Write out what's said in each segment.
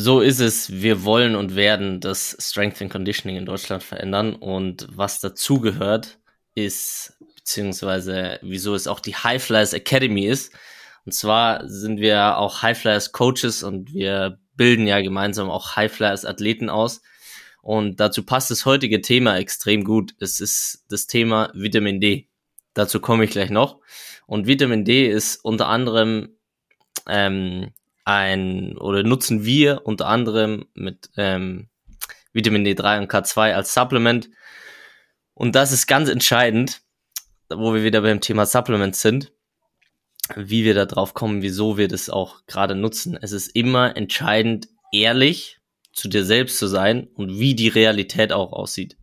So ist es. Wir wollen und werden das Strength and Conditioning in Deutschland verändern. Und was dazugehört, ist, beziehungsweise wieso es auch die High Flyers Academy ist. Und zwar sind wir auch High Flyers Coaches und wir bilden ja gemeinsam auch High Flyers Athleten aus. Und dazu passt das heutige Thema extrem gut. Es ist das Thema Vitamin D. Dazu komme ich gleich noch. Und Vitamin D ist unter anderem ähm, ein oder nutzen wir unter anderem mit ähm, Vitamin D3 und K2 als Supplement. Und das ist ganz entscheidend, wo wir wieder beim Thema Supplements sind, wie wir da drauf kommen, wieso wir das auch gerade nutzen. Es ist immer entscheidend, ehrlich zu dir selbst zu sein und wie die Realität auch aussieht.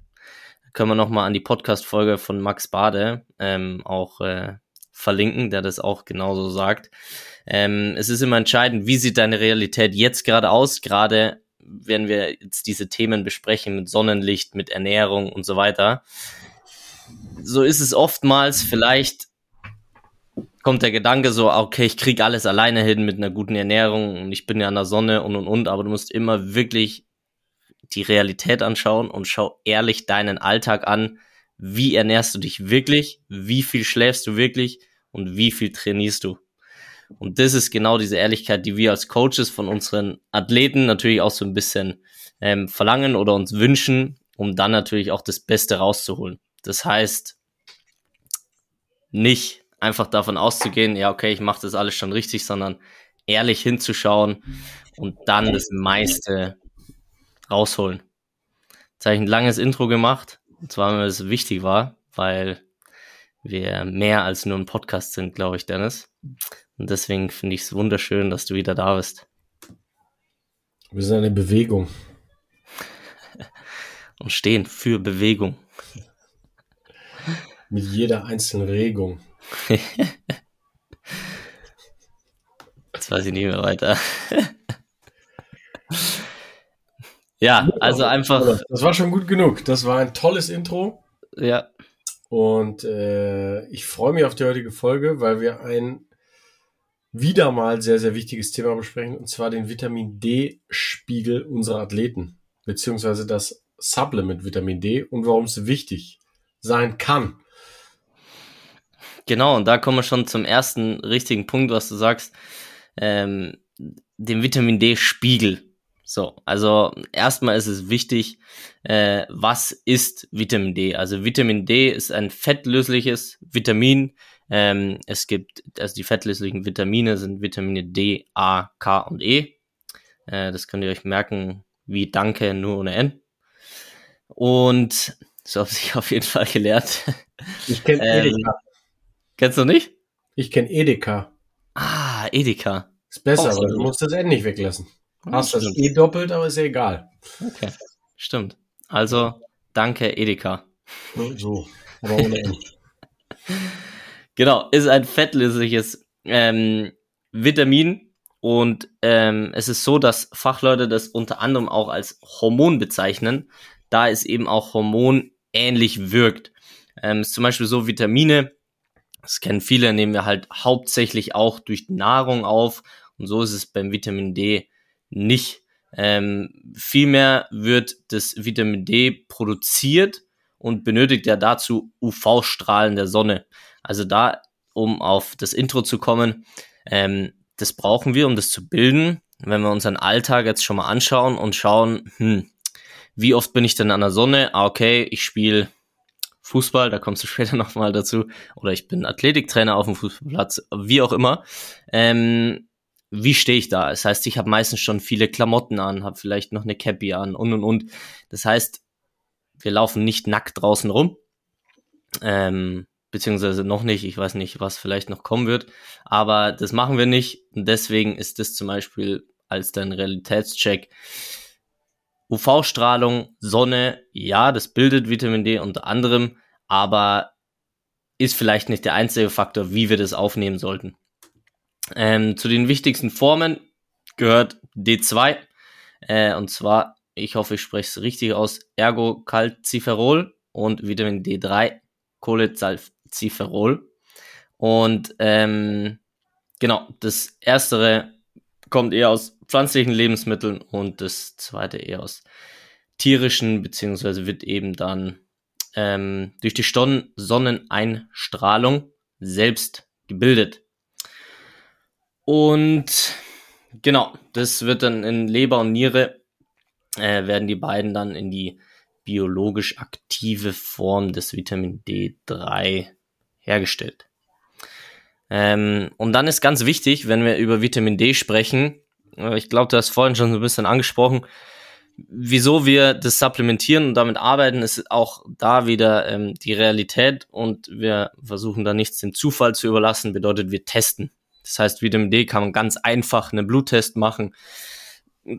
Da können wir nochmal an die Podcast-Folge von Max Bade ähm, auch äh, verlinken, der das auch genauso sagt. Ähm, es ist immer entscheidend, wie sieht deine Realität jetzt gerade aus, gerade wenn wir jetzt diese Themen besprechen mit Sonnenlicht, mit Ernährung und so weiter. So ist es oftmals vielleicht kommt der Gedanke so, okay, ich krieg alles alleine hin mit einer guten Ernährung und ich bin ja an der Sonne und und und, aber du musst immer wirklich die Realität anschauen und schau ehrlich deinen Alltag an. Wie ernährst du dich wirklich? Wie viel schläfst du wirklich? Und wie viel trainierst du? Und das ist genau diese Ehrlichkeit, die wir als Coaches von unseren Athleten natürlich auch so ein bisschen ähm, verlangen oder uns wünschen, um dann natürlich auch das Beste rauszuholen. Das heißt, nicht einfach davon auszugehen, ja, okay, ich mache das alles schon richtig, sondern ehrlich hinzuschauen und dann das meiste rausholen. Jetzt habe ich ein langes Intro gemacht, und zwar, weil es wichtig war, weil wir mehr als nur ein Podcast sind, glaube ich, Dennis. Und deswegen finde ich es wunderschön, dass du wieder da bist. Wir sind eine Bewegung. Und stehen für Bewegung. Mit jeder einzelnen Regung. Jetzt weiß ich nicht mehr weiter. ja, also einfach. Das war schon gut genug. Das war ein tolles Intro. Ja. Und äh, ich freue mich auf die heutige Folge, weil wir ein wieder mal sehr, sehr wichtiges Thema besprechen, und zwar den Vitamin D-Spiegel unserer Athleten, beziehungsweise das Supplement Vitamin D und warum es wichtig sein kann. Genau, und da kommen wir schon zum ersten richtigen Punkt, was du sagst, ähm, dem Vitamin D-Spiegel. So, also erstmal ist es wichtig, äh, was ist Vitamin D? Also Vitamin D ist ein fettlösliches Vitamin, ähm, es gibt, also die fettlöslichen Vitamine sind Vitamine D, A, K und E. Äh, das könnt ihr euch merken, wie Danke, nur ohne N. Und so habe ich auf jeden Fall gelernt. Ich kenne ähm, Edeka. Kennst du nicht? Ich kenne Edeka. Ah, Edeka. Ist besser, oh, aber du musst das N nicht weglassen. Hast das E doppelt, aber ist ja egal. Okay, stimmt. Also, danke Edeka. So, aber ohne N. Genau, ist ein fettlösliches ähm, Vitamin und ähm, es ist so, dass Fachleute das unter anderem auch als Hormon bezeichnen, da es eben auch hormonähnlich wirkt. Ähm, ist zum Beispiel so Vitamine, das kennen viele, nehmen wir halt hauptsächlich auch durch Nahrung auf und so ist es beim Vitamin D nicht. Ähm, vielmehr wird das Vitamin D produziert und benötigt ja dazu UV-Strahlen der Sonne. Also da, um auf das Intro zu kommen, ähm, das brauchen wir, um das zu bilden. wenn wir unseren Alltag jetzt schon mal anschauen und schauen, hm, wie oft bin ich denn an der Sonne? Ah, okay, ich spiele Fußball, da kommst du später nochmal dazu, oder ich bin Athletiktrainer auf dem Fußballplatz, wie auch immer. Ähm, wie stehe ich da? Das heißt, ich habe meistens schon viele Klamotten an, habe vielleicht noch eine Cappy an und und und. Das heißt, wir laufen nicht nackt draußen rum. Ähm, beziehungsweise noch nicht. Ich weiß nicht, was vielleicht noch kommen wird. Aber das machen wir nicht. Deswegen ist das zum Beispiel als dein Realitätscheck. UV-Strahlung, Sonne, ja, das bildet Vitamin D unter anderem, aber ist vielleicht nicht der einzige Faktor, wie wir das aufnehmen sollten. Ähm, zu den wichtigsten Formen gehört D2, äh, und zwar, ich hoffe, ich spreche es richtig aus, Ergocalciferol und Vitamin D3, Cholecalciferol. Und ähm, genau, das erstere kommt eher aus pflanzlichen Lebensmitteln und das zweite eher aus tierischen, beziehungsweise wird eben dann ähm, durch die Ston Sonneneinstrahlung selbst gebildet. Und genau, das wird dann in Leber und Niere, äh, werden die beiden dann in die biologisch aktive Form des Vitamin D3 hergestellt. Ähm, und dann ist ganz wichtig, wenn wir über Vitamin D sprechen, äh, ich glaube, du hast vorhin schon so ein bisschen angesprochen, wieso wir das supplementieren und damit arbeiten, ist auch da wieder ähm, die Realität und wir versuchen da nichts dem Zufall zu überlassen, bedeutet wir testen. Das heißt, Vitamin D kann man ganz einfach einen Bluttest machen,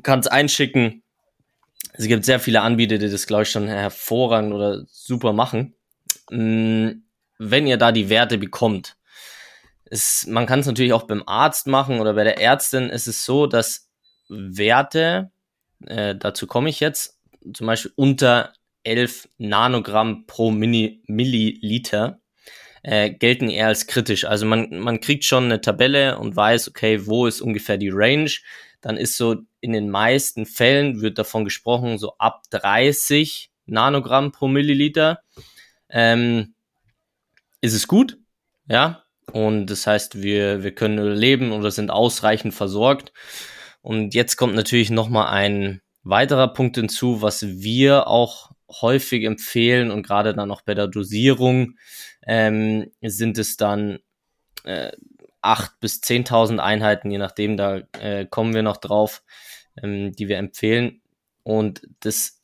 kann es einschicken. Es gibt sehr viele Anbieter, die das, glaube ich, schon hervorragend oder super machen. Mm, wenn ihr da die Werte bekommt, es, man kann es natürlich auch beim Arzt machen oder bei der Ärztin ist es so, dass Werte, äh, dazu komme ich jetzt, zum Beispiel unter 11 Nanogramm pro Mini Milliliter, äh, gelten eher als kritisch. Also man, man kriegt schon eine Tabelle und weiß, okay, wo ist ungefähr die Range. Dann ist so in den meisten Fällen wird davon gesprochen, so ab 30 Nanogramm pro Milliliter ähm, ist es gut. Ja, und das heißt, wir, wir können leben oder sind ausreichend versorgt. Und jetzt kommt natürlich nochmal ein weiterer Punkt hinzu, was wir auch häufig empfehlen und gerade dann auch bei der Dosierung ähm, sind es dann äh, 8.000 bis 10.000 Einheiten, je nachdem, da äh, kommen wir noch drauf, ähm, die wir empfehlen. Und das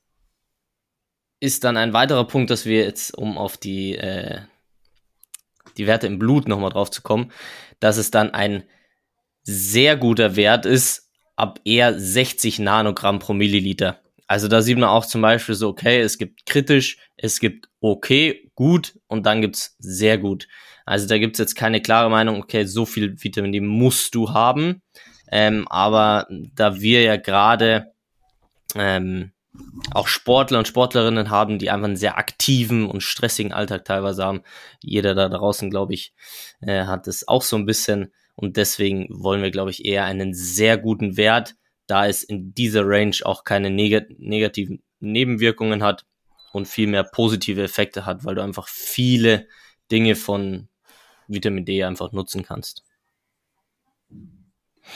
ist dann ein weiterer Punkt, dass wir jetzt, um auf die äh, die Werte im Blut nochmal drauf zu kommen, dass es dann ein sehr guter Wert ist, ab eher 60 Nanogramm pro Milliliter. Also da sieht man auch zum Beispiel so, okay, es gibt kritisch, es gibt okay, gut und dann gibt's sehr gut. Also da gibt's jetzt keine klare Meinung, okay, so viel Vitamin D musst du haben. Ähm, aber da wir ja gerade ähm, auch Sportler und Sportlerinnen haben, die einfach einen sehr aktiven und stressigen Alltag teilweise haben. Jeder da draußen, glaube ich, äh, hat es auch so ein bisschen. Und deswegen wollen wir, glaube ich, eher einen sehr guten Wert, da es in dieser Range auch keine neg negativen Nebenwirkungen hat und viel mehr positive Effekte hat, weil du einfach viele Dinge von Vitamin D einfach nutzen kannst.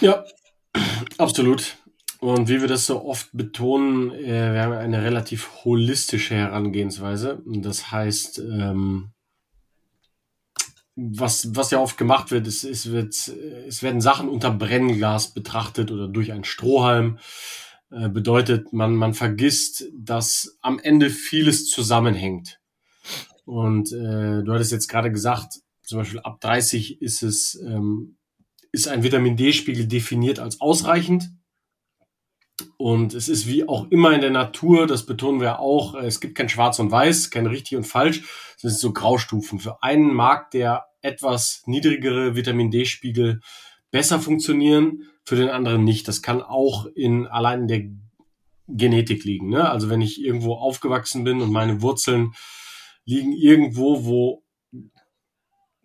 Ja, absolut. Und wie wir das so oft betonen, äh, wir haben eine relativ holistische Herangehensweise. Das heißt, ähm, was, was ja oft gemacht wird, ist, ist wird, es werden Sachen unter Brennglas betrachtet oder durch einen Strohhalm. Äh, bedeutet, man, man vergisst, dass am Ende vieles zusammenhängt. Und äh, du hattest jetzt gerade gesagt, zum Beispiel ab 30 ist es, ähm, ist ein Vitamin D-Spiegel definiert als ausreichend. Und es ist wie auch immer in der Natur, das betonen wir auch, es gibt kein Schwarz und Weiß, kein richtig und falsch, es sind so Graustufen. Für einen mag der etwas niedrigere Vitamin D-Spiegel besser funktionieren, für den anderen nicht. Das kann auch in allein in der Genetik liegen. Ne? Also wenn ich irgendwo aufgewachsen bin und meine Wurzeln liegen irgendwo, wo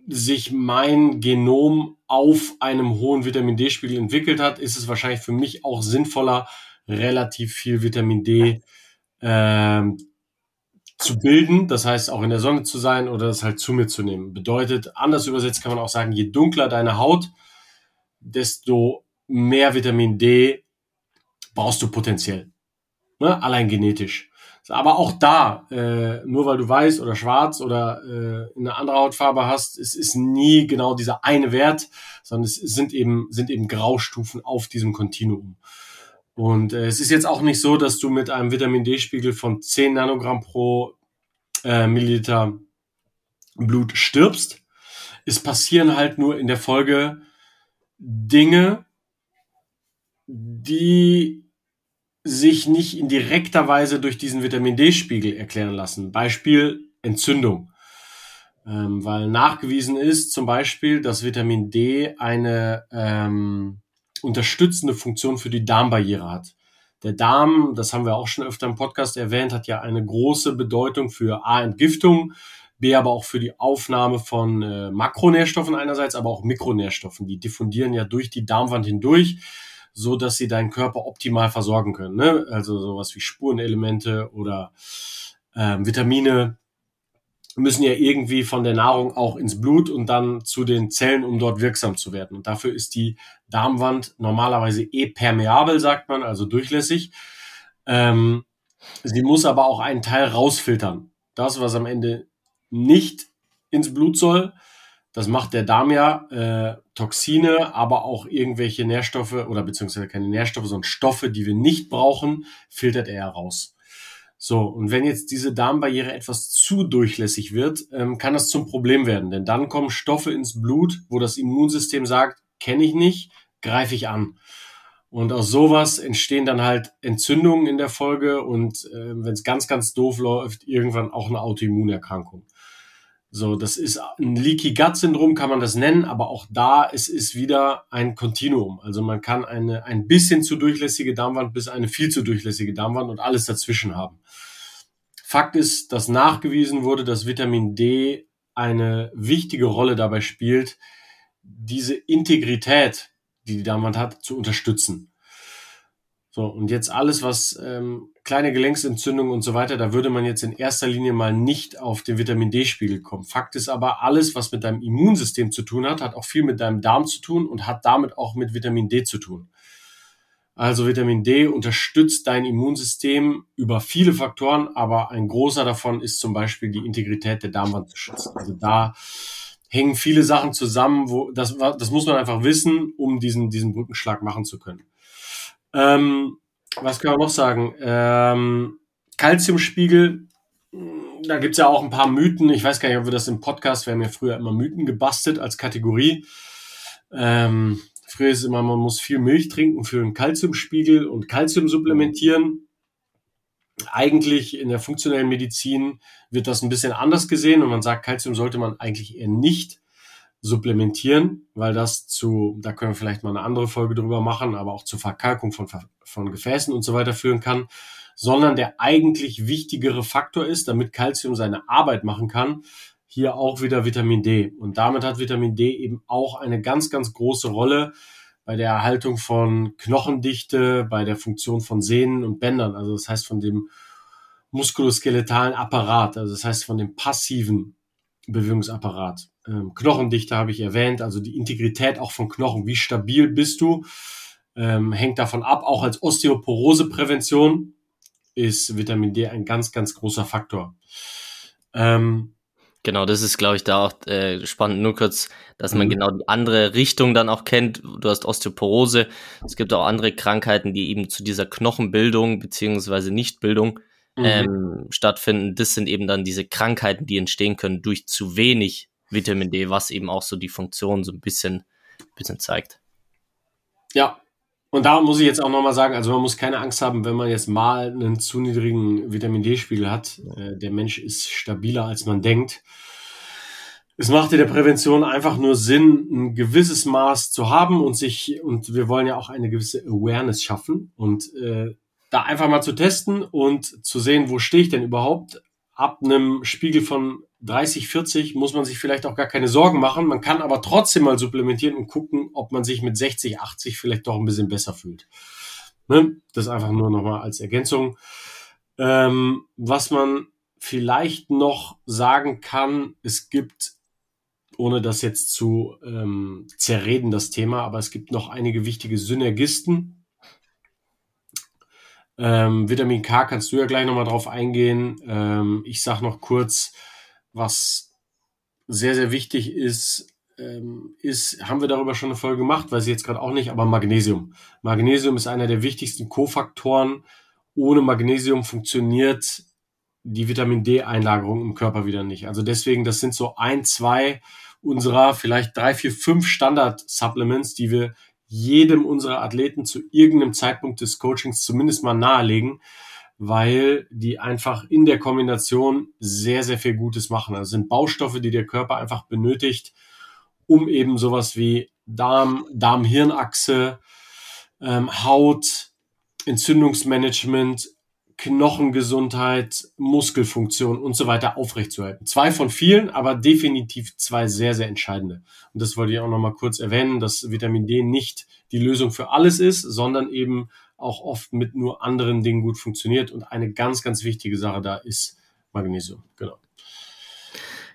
sich mein Genom auf einem hohen Vitamin D-Spiegel entwickelt hat, ist es wahrscheinlich für mich auch sinnvoller, relativ viel Vitamin D ähm, zu bilden, das heißt auch in der Sonne zu sein oder das halt zu mir zu nehmen. Bedeutet, anders übersetzt kann man auch sagen, je dunkler deine Haut, desto mehr Vitamin D brauchst du potenziell. Ne? Allein genetisch. Aber auch da, äh, nur weil du weiß oder schwarz oder äh, eine andere Hautfarbe hast, es ist nie genau dieser eine Wert, sondern es sind eben, sind eben Graustufen auf diesem Kontinuum. Und äh, es ist jetzt auch nicht so, dass du mit einem Vitamin D-Spiegel von 10 Nanogramm pro äh, Milliliter Blut stirbst. Es passieren halt nur in der Folge Dinge, die sich nicht in direkter Weise durch diesen Vitamin D-Spiegel erklären lassen. Beispiel Entzündung. Ähm, weil nachgewiesen ist zum Beispiel, dass Vitamin D eine ähm, unterstützende Funktion für die Darmbarriere hat. Der Darm, das haben wir auch schon öfter im Podcast erwähnt, hat ja eine große Bedeutung für A, Entgiftung, B, aber auch für die Aufnahme von äh, Makronährstoffen einerseits, aber auch Mikronährstoffen. Die diffundieren ja durch die Darmwand hindurch so dass sie deinen Körper optimal versorgen können. Ne? Also sowas wie Spurenelemente oder ähm, Vitamine müssen ja irgendwie von der Nahrung auch ins Blut und dann zu den Zellen, um dort wirksam zu werden. Und dafür ist die Darmwand normalerweise eh permeabel, sagt man, also durchlässig. Ähm, sie muss aber auch einen Teil rausfiltern. Das, was am Ende nicht ins Blut soll, das macht der Darm ja. Äh, Toxine, aber auch irgendwelche Nährstoffe oder beziehungsweise keine Nährstoffe, sondern Stoffe, die wir nicht brauchen, filtert er raus. So, und wenn jetzt diese Darmbarriere etwas zu durchlässig wird, ähm, kann das zum Problem werden. Denn dann kommen Stoffe ins Blut, wo das Immunsystem sagt, kenne ich nicht, greife ich an. Und aus sowas entstehen dann halt Entzündungen in der Folge und äh, wenn es ganz, ganz doof läuft, irgendwann auch eine Autoimmunerkrankung. So, das ist ein Leaky Gut Syndrom, kann man das nennen, aber auch da es ist wieder ein Kontinuum. Also man kann eine ein bisschen zu durchlässige Darmwand bis eine viel zu durchlässige Darmwand und alles dazwischen haben. Fakt ist, dass nachgewiesen wurde, dass Vitamin D eine wichtige Rolle dabei spielt, diese Integrität, die die Darmwand hat, zu unterstützen. So, und jetzt alles, was ähm, kleine Gelenksentzündungen und so weiter, da würde man jetzt in erster Linie mal nicht auf den Vitamin D-Spiegel kommen. Fakt ist aber, alles, was mit deinem Immunsystem zu tun hat, hat auch viel mit deinem Darm zu tun und hat damit auch mit Vitamin D zu tun. Also Vitamin D unterstützt dein Immunsystem über viele Faktoren, aber ein großer davon ist zum Beispiel die Integrität der Darmwand zu schützen. Also da hängen viele Sachen zusammen, wo das, das muss man einfach wissen, um diesen, diesen Brückenschlag machen zu können. Ähm, was können wir noch sagen? Ähm, Calciumspiegel, da gibt's ja auch ein paar Mythen. Ich weiß gar nicht, ob wir das im Podcast, wir haben ja früher immer Mythen gebastelt als Kategorie. Ähm, früher ist es immer, man muss viel Milch trinken für einen Calciumspiegel und Calcium supplementieren. Eigentlich in der funktionellen Medizin wird das ein bisschen anders gesehen und man sagt, Calcium sollte man eigentlich eher nicht supplementieren, weil das zu, da können wir vielleicht mal eine andere Folge drüber machen, aber auch zur Verkalkung von, von Gefäßen und so weiter führen kann, sondern der eigentlich wichtigere Faktor ist, damit Calcium seine Arbeit machen kann, hier auch wieder Vitamin D. Und damit hat Vitamin D eben auch eine ganz, ganz große Rolle bei der Erhaltung von Knochendichte, bei der Funktion von Sehnen und Bändern, also das heißt von dem muskuloskeletalen Apparat, also das heißt von dem passiven Bewegungsapparat. Ähm, Knochendichte habe ich erwähnt, also die Integrität auch von Knochen. Wie stabil bist du? Ähm, hängt davon ab. Auch als Osteoporoseprävention ist Vitamin D ein ganz, ganz großer Faktor. Ähm, Genau, das ist, glaube ich, da auch äh, spannend. Nur kurz, dass man mhm. genau die andere Richtung dann auch kennt. Du hast Osteoporose. Es gibt auch andere Krankheiten, die eben zu dieser Knochenbildung beziehungsweise Nichtbildung mhm. ähm, stattfinden. Das sind eben dann diese Krankheiten, die entstehen können durch zu wenig Vitamin D, was eben auch so die Funktion so ein bisschen, bisschen zeigt. Ja, und da muss ich jetzt auch nochmal sagen, also man muss keine Angst haben, wenn man jetzt mal einen zu niedrigen Vitamin D-Spiegel hat. Äh, der Mensch ist stabiler, als man denkt. Es macht in der Prävention einfach nur Sinn, ein gewisses Maß zu haben und sich, und wir wollen ja auch eine gewisse Awareness schaffen und äh, da einfach mal zu testen und zu sehen, wo stehe ich denn überhaupt. Ab einem Spiegel von 30, 40 muss man sich vielleicht auch gar keine Sorgen machen. Man kann aber trotzdem mal supplementieren und gucken, ob man sich mit 60, 80 vielleicht doch ein bisschen besser fühlt. Ne? Das einfach nur nochmal als Ergänzung. Ähm, was man vielleicht noch sagen kann, es gibt, ohne das jetzt zu ähm, zerreden, das Thema, aber es gibt noch einige wichtige Synergisten Ähm, Vitamin K kannst du ja gleich nochmal drauf eingehen. Ähm, ich sage noch kurz, was sehr, sehr wichtig ist, ähm, ist, haben wir darüber schon eine Folge gemacht, weiß ich jetzt gerade auch nicht, aber Magnesium. Magnesium ist einer der wichtigsten Kofaktoren. Ohne Magnesium funktioniert die Vitamin D-Einlagerung im Körper wieder nicht. Also deswegen, das sind so ein, zwei unserer vielleicht drei, vier, fünf Standard-Supplements, die wir jedem unserer Athleten zu irgendeinem Zeitpunkt des Coachings zumindest mal nahelegen, weil die einfach in der Kombination sehr, sehr viel Gutes machen. Also sind Baustoffe, die der Körper einfach benötigt, um eben sowas wie Darm, Darm-Hirnachse, ähm, Haut, Entzündungsmanagement, Knochengesundheit, Muskelfunktion und so weiter aufrechtzuerhalten. Zwei von vielen, aber definitiv zwei sehr, sehr entscheidende. Und das wollte ich auch nochmal kurz erwähnen, dass Vitamin D nicht die Lösung für alles ist, sondern eben auch oft mit nur anderen Dingen gut funktioniert. Und eine ganz, ganz wichtige Sache da ist Magnesium. Genau.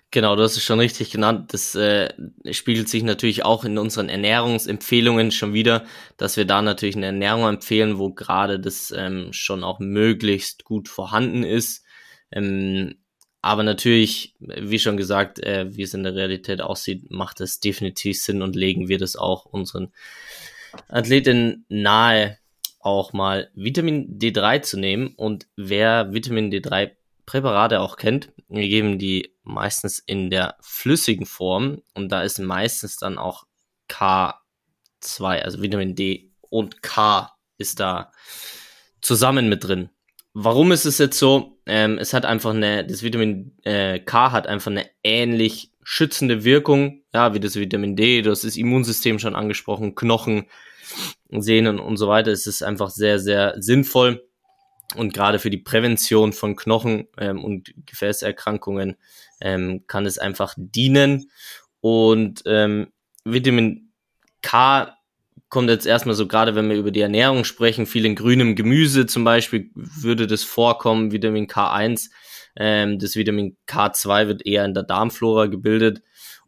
Genau, du hast es schon richtig genannt. Das äh, spiegelt sich natürlich auch in unseren Ernährungsempfehlungen schon wieder, dass wir da natürlich eine Ernährung empfehlen, wo gerade das ähm, schon auch möglichst gut vorhanden ist. Ähm, aber natürlich, wie schon gesagt, äh, wie es in der Realität aussieht, macht es definitiv Sinn und legen wir das auch unseren Athleten nahe, auch mal Vitamin D3 zu nehmen. Und wer Vitamin D3 Präparate auch kennt, wir geben die meistens in der flüssigen Form und da ist meistens dann auch K2, also Vitamin D und K ist da zusammen mit drin. Warum ist es jetzt so? Ähm, es hat einfach eine, das Vitamin äh, K hat einfach eine ähnlich schützende Wirkung, ja, wie das Vitamin D, du hast das Immunsystem schon angesprochen, Knochen, Sehnen und so weiter. Es ist einfach sehr, sehr sinnvoll und gerade für die Prävention von Knochen ähm, und Gefäßerkrankungen ähm, kann es einfach dienen. Und ähm, Vitamin K kommt jetzt erstmal so, gerade wenn wir über die Ernährung sprechen, viel in grünem Gemüse zum Beispiel würde das vorkommen, Vitamin K1. Ähm, das Vitamin K2 wird eher in der Darmflora gebildet.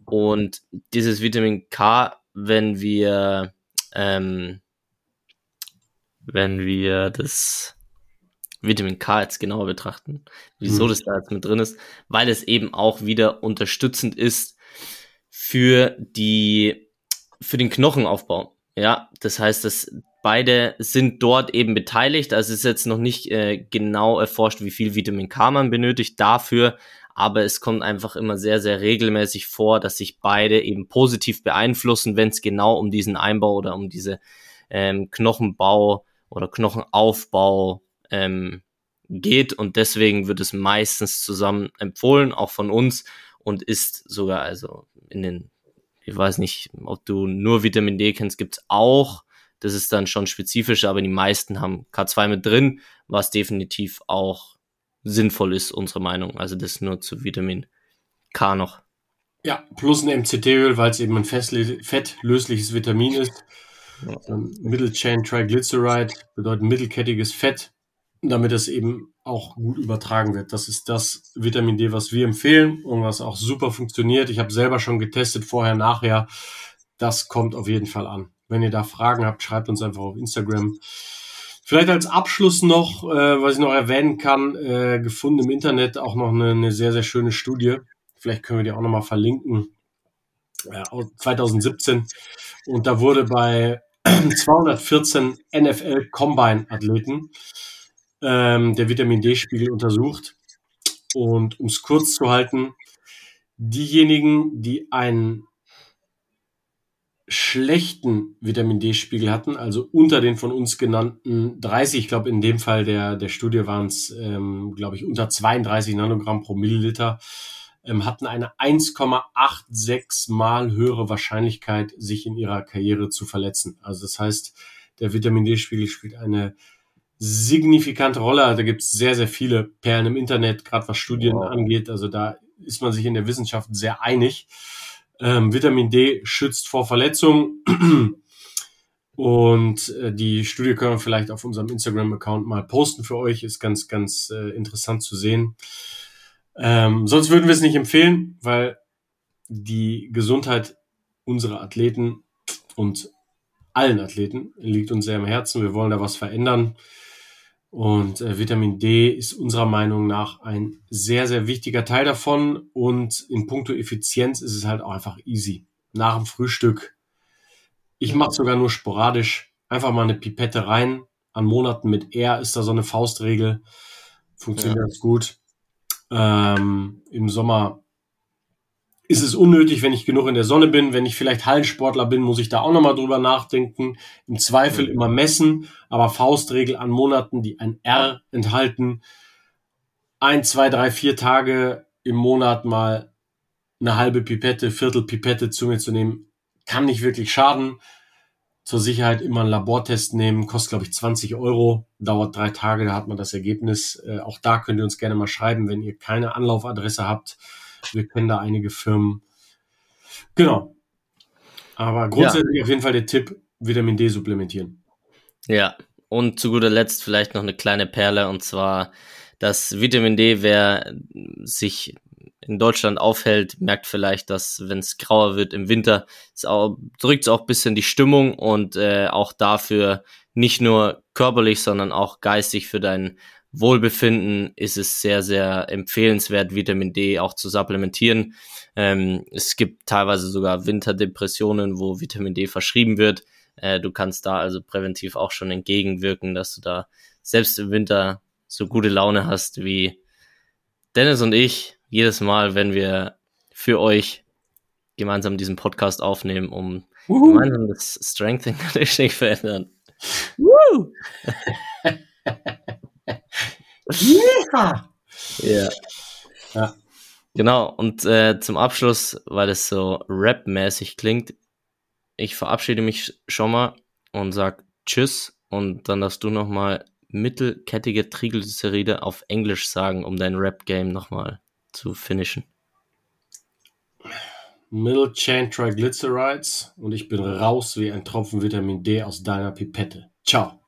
Und dieses Vitamin K, wenn wir, ähm, wenn wir das Vitamin K jetzt genauer betrachten, wieso mhm. das da jetzt mit drin ist, weil es eben auch wieder unterstützend ist für die, für den Knochenaufbau. Ja, das heißt, dass beide sind dort eben beteiligt. Also es ist jetzt noch nicht äh, genau erforscht, wie viel Vitamin K man benötigt dafür, aber es kommt einfach immer sehr, sehr regelmäßig vor, dass sich beide eben positiv beeinflussen, wenn es genau um diesen Einbau oder um diese ähm, Knochenbau oder Knochenaufbau ähm, geht und deswegen wird es meistens zusammen empfohlen, auch von uns und ist sogar also in den, ich weiß nicht, ob du nur Vitamin D kennst, gibt's auch. Das ist dann schon spezifisch, aber die meisten haben K2 mit drin, was definitiv auch sinnvoll ist, unsere Meinung. Also das nur zu Vitamin K noch. Ja, plus ein MCT-Öl, weil es eben ein fettlösliches Vitamin ist. Ja. Middle Chain Triglyceride bedeutet mittelkettiges Fett damit es eben auch gut übertragen wird. Das ist das Vitamin D, was wir empfehlen und was auch super funktioniert. Ich habe selber schon getestet, vorher, nachher. Das kommt auf jeden Fall an. Wenn ihr da Fragen habt, schreibt uns einfach auf Instagram. Vielleicht als Abschluss noch, äh, was ich noch erwähnen kann, äh, gefunden im Internet auch noch eine, eine sehr, sehr schöne Studie. Vielleicht können wir die auch nochmal verlinken. Ja, 2017. Und da wurde bei 214 NFL Combine Athleten ähm, der Vitamin D-Spiegel untersucht. Und um es kurz zu halten, diejenigen, die einen schlechten Vitamin D-Spiegel hatten, also unter den von uns genannten 30, ich glaube in dem Fall der, der Studie waren es, ähm, glaube ich, unter 32 Nanogramm pro Milliliter, ähm, hatten eine 1,86 mal höhere Wahrscheinlichkeit, sich in ihrer Karriere zu verletzen. Also das heißt, der Vitamin D-Spiegel spielt eine signifikante Rolle. Da gibt es sehr, sehr viele Perlen im Internet, gerade was Studien wow. angeht. Also da ist man sich in der Wissenschaft sehr einig. Ähm, Vitamin D schützt vor Verletzungen. Und äh, die Studie können wir vielleicht auf unserem Instagram-Account mal posten für euch. Ist ganz, ganz äh, interessant zu sehen. Ähm, sonst würden wir es nicht empfehlen, weil die Gesundheit unserer Athleten und allen Athleten liegt uns sehr am Herzen. Wir wollen da was verändern. Und äh, Vitamin D ist unserer Meinung nach ein sehr, sehr wichtiger Teil davon. Und in puncto Effizienz ist es halt auch einfach easy. Nach dem Frühstück. Ich mache sogar nur sporadisch. Einfach mal eine Pipette rein. An Monaten mit R ist da so eine Faustregel. Funktioniert ja. ganz gut. Ähm, Im Sommer ist es unnötig, wenn ich genug in der Sonne bin. Wenn ich vielleicht Hallensportler bin, muss ich da auch nochmal drüber nachdenken. Im Zweifel immer messen, aber Faustregel an Monaten, die ein R enthalten. Ein, zwei, drei, vier Tage im Monat mal eine halbe Pipette, Viertel Pipette zu mir zu nehmen, kann nicht wirklich schaden. Zur Sicherheit immer einen Labortest nehmen, kostet glaube ich 20 Euro, dauert drei Tage, da hat man das Ergebnis. Äh, auch da könnt ihr uns gerne mal schreiben, wenn ihr keine Anlaufadresse habt wir kennen da einige Firmen. Genau. Aber grundsätzlich ja. auf jeden Fall der Tipp, Vitamin D supplementieren. Ja, und zu guter Letzt vielleicht noch eine kleine Perle und zwar das Vitamin D, wer sich in Deutschland aufhält, merkt vielleicht, dass wenn es grauer wird im Winter, drückt es auch ein bisschen die Stimmung und äh, auch dafür nicht nur körperlich, sondern auch geistig für dein Wohlbefinden ist es sehr, sehr empfehlenswert, Vitamin D auch zu supplementieren. Ähm, es gibt teilweise sogar Winterdepressionen, wo Vitamin D verschrieben wird. Äh, du kannst da also präventiv auch schon entgegenwirken, dass du da selbst im Winter so gute Laune hast wie Dennis und ich jedes Mal, wenn wir für euch gemeinsam diesen Podcast aufnehmen, um Uhu. gemeinsam das Strength and Conditioning verändern. Woo! ja. ja. Genau, und äh, zum Abschluss, weil es so rap-mäßig klingt, ich verabschiede mich schon mal und sag Tschüss und dann darfst du nochmal mittelkettige Triglyceride auf Englisch sagen, um dein Rap-Game nochmal zu finishen. Middle Chain Triglycerides und ich bin raus wie ein Tropfen Vitamin D aus deiner Pipette. Ciao.